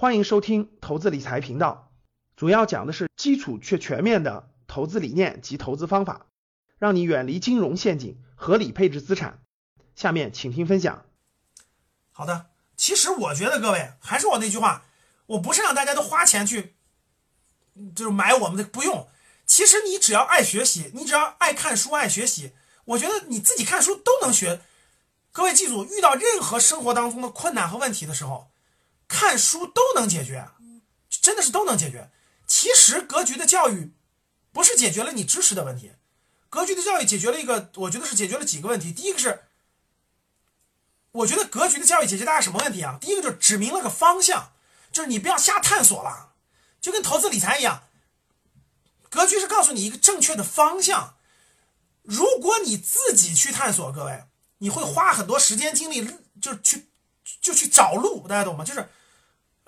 欢迎收听投资理财频道，主要讲的是基础却全面的投资理念及投资方法，让你远离金融陷阱，合理配置资产。下面请听分享。好的，其实我觉得各位还是我那句话，我不是让大家都花钱去，就是买我们的，不用。其实你只要爱学习，你只要爱看书、爱学习，我觉得你自己看书都能学。各位记住，遇到任何生活当中的困难和问题的时候，看书都能解决，真的是都能解决。其实格局的教育不是解决了你知识的问题，格局的教育解决了一个，我觉得是解决了几个问题。第一个是，我觉得格局的教育解决大家什么问题啊？第一个就是指明了个方向，就是你不要瞎探索了，就跟投资理财一样。格局是告诉你一个正确的方向，如果你自己去探索，各位，你会花很多时间精力，就是去就去找路，大家懂吗？就是，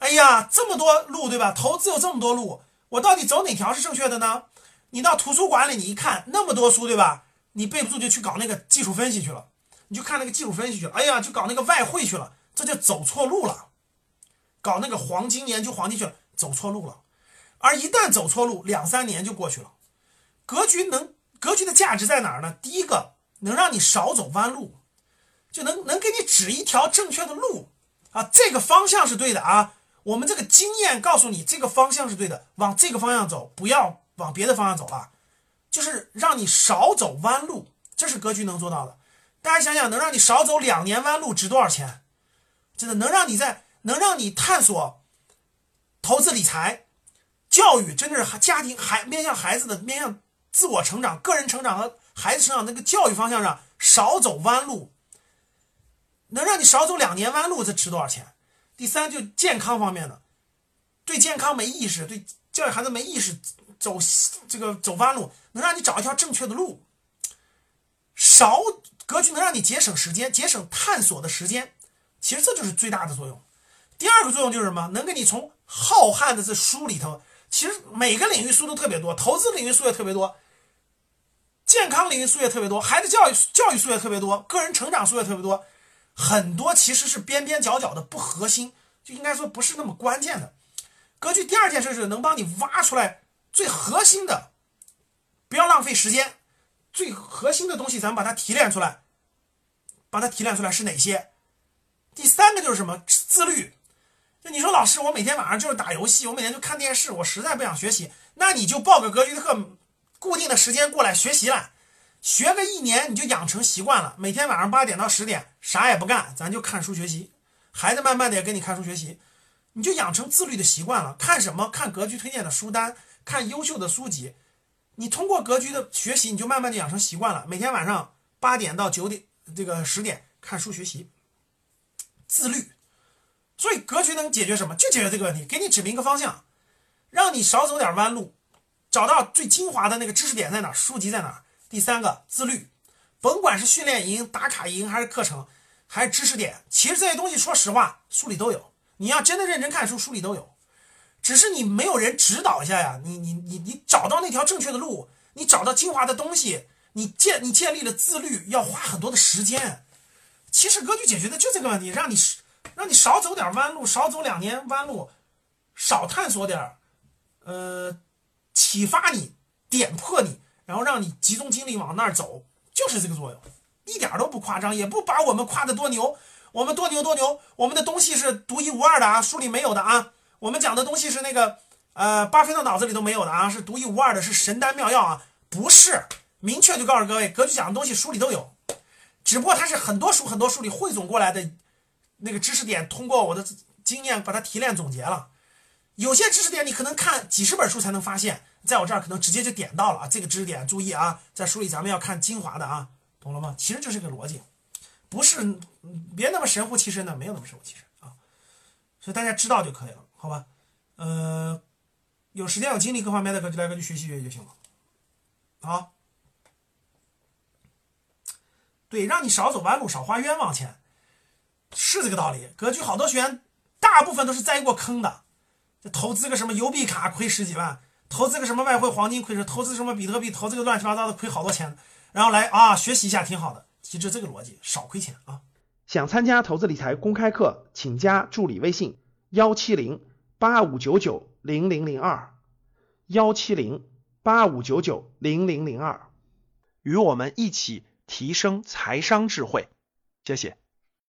哎呀，这么多路，对吧？投资有这么多路，我到底走哪条是正确的呢？你到图书馆里，你一看那么多书，对吧？你背不住就去搞那个技术分析去了，你就看那个技术分析去了，哎呀，就搞那个外汇去了，这就走错路了。搞那个黄金研究黄金去了，走错路了。而一旦走错路，两三年就过去了。格局能格局的价值在哪儿呢？第一个，能让你少走弯路，就能能给你指一条正确的路啊，这个方向是对的啊。我们这个经验告诉你，这个方向是对的，往这个方向走，不要往别的方向走了，就是让你少走弯路，这是格局能做到的。大家想想，能让你少走两年弯路值多少钱？真的能让你在能让你探索投资理财。教育真的是家庭孩面向孩子的面向自我成长、个人成长和孩子成长那个教育方向上少走弯路，能让你少走两年弯路，这值多少钱？第三，就健康方面的，对健康没意识，对教育孩子没意识，走这个走弯路，能让你找一条正确的路，少格局能让你节省时间，节省探索的时间，其实这就是最大的作用。第二个作用就是什么？能给你从浩瀚的这书里头。其实每个领域书都特别多，投资领域书也特别多，健康领域书也特别多，孩子教育教育书也特别多，个人成长书也特别多，很多其实是边边角角的不核心，就应该说不是那么关键的。格局第二件事是能帮你挖出来最核心的，不要浪费时间，最核心的东西咱们把它提炼出来，把它提炼出来是哪些？第三个就是什么自律。就你说老师，我每天晚上就是打游戏，我每天就看电视，我实在不想学习，那你就报个格局的课，固定的时间过来学习了，学个一年你就养成习惯了，每天晚上八点到十点啥也不干，咱就看书学习，孩子慢慢的也跟你看书学习，你就养成自律的习惯了。看什么？看格局推荐的书单，看优秀的书籍，你通过格局的学习，你就慢慢的养成习惯了，每天晚上八点到九点这个十点看书学习，自律。所以格局能解决什么？就解决这个问题，给你指明一个方向，让你少走点弯路，找到最精华的那个知识点在哪，书籍在哪。第三个，自律，甭管是训练营、打卡营，还是课程，还是知识点，其实这些东西说实话，书里都有。你要真的认真看书，书里都有，只是你没有人指导一下呀。你你你你找到那条正确的路，你找到精华的东西，你建你建立了自律，要花很多的时间。其实格局解决的就这个问题，让你。让你少走点弯路，少走两年弯路，少探索点儿，呃，启发你，点破你，然后让你集中精力往那儿走，就是这个作用，一点都不夸张，也不把我们夸得多牛，我们多牛多牛，我们的东西是独一无二的啊，书里没有的啊，我们讲的东西是那个，呃，巴菲特脑子里都没有的啊，是独一无二的，是神丹妙药啊，不是，明确就告诉各位，格局讲的东西书里都有，只不过它是很多书很多书里汇总过来的。那个知识点通过我的经验把它提炼总结了，有些知识点你可能看几十本书才能发现，在我这儿可能直接就点到了啊。这个知识点注意啊，在书里咱们要看精华的啊，懂了吗？其实就是个逻辑，不是别那么神乎其神的，没有那么神乎其神啊。所以大家知道就可以了，好吧？呃，有时间有精力各方面的格局来格局学习学习就行了。好，对，让你少走弯路，少花冤枉钱。是这个道理，格局好多学员，大部分都是栽过坑的，就投资个什么邮币卡亏十几万，投资个什么外汇黄金亏是，投资什么比特币，投资个乱七八糟的亏好多钱，然后来啊学习一下挺好的，其实这个逻辑少亏钱啊。想参加投资理财公开课，请加助理微信幺七零八五九九零零零二，幺七零八五九九零零零二。与我们一起提升财商智慧。谢谢。